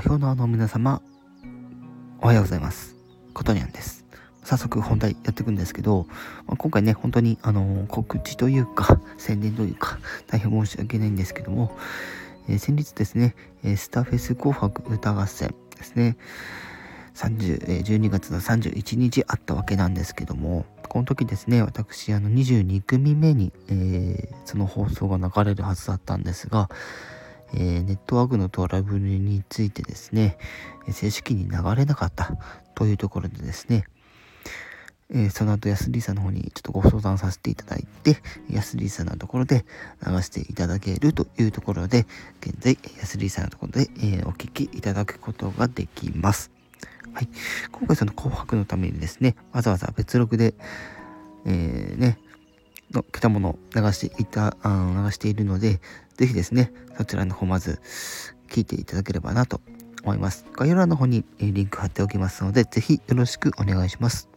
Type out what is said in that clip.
表のあの皆様、おはようございます。ことにゃんです。早速本題やっていくんですけど、まあ、今回ね、本当にあの告知というか、宣伝というか、大変申し訳ないんですけども、えー、先日ですね、えスターフェス紅白歌合戦ですね、30え12月の31日あったわけなんですけども、この時ですね、私、あの22組目に、えー、その放送が流れるはずだったんですが、えー、ネットワークのトラブルについてですね、正式に流れなかったというところでですね、えー、その後、安リーさんの方にちょっとご相談させていただいて、安リーさんのところで流していただけるというところで、現在、安リーさんのところで、えー、お聞きいただくことができます。はい。今回その紅白のためにですね、わざわざ別録で、えー、ね、の果物流していた、あ流しているので、ぜひですね、そちらの方まず聞いていただければなと思います。概要欄の方にリンク貼っておきますので、ぜひよろしくお願いします。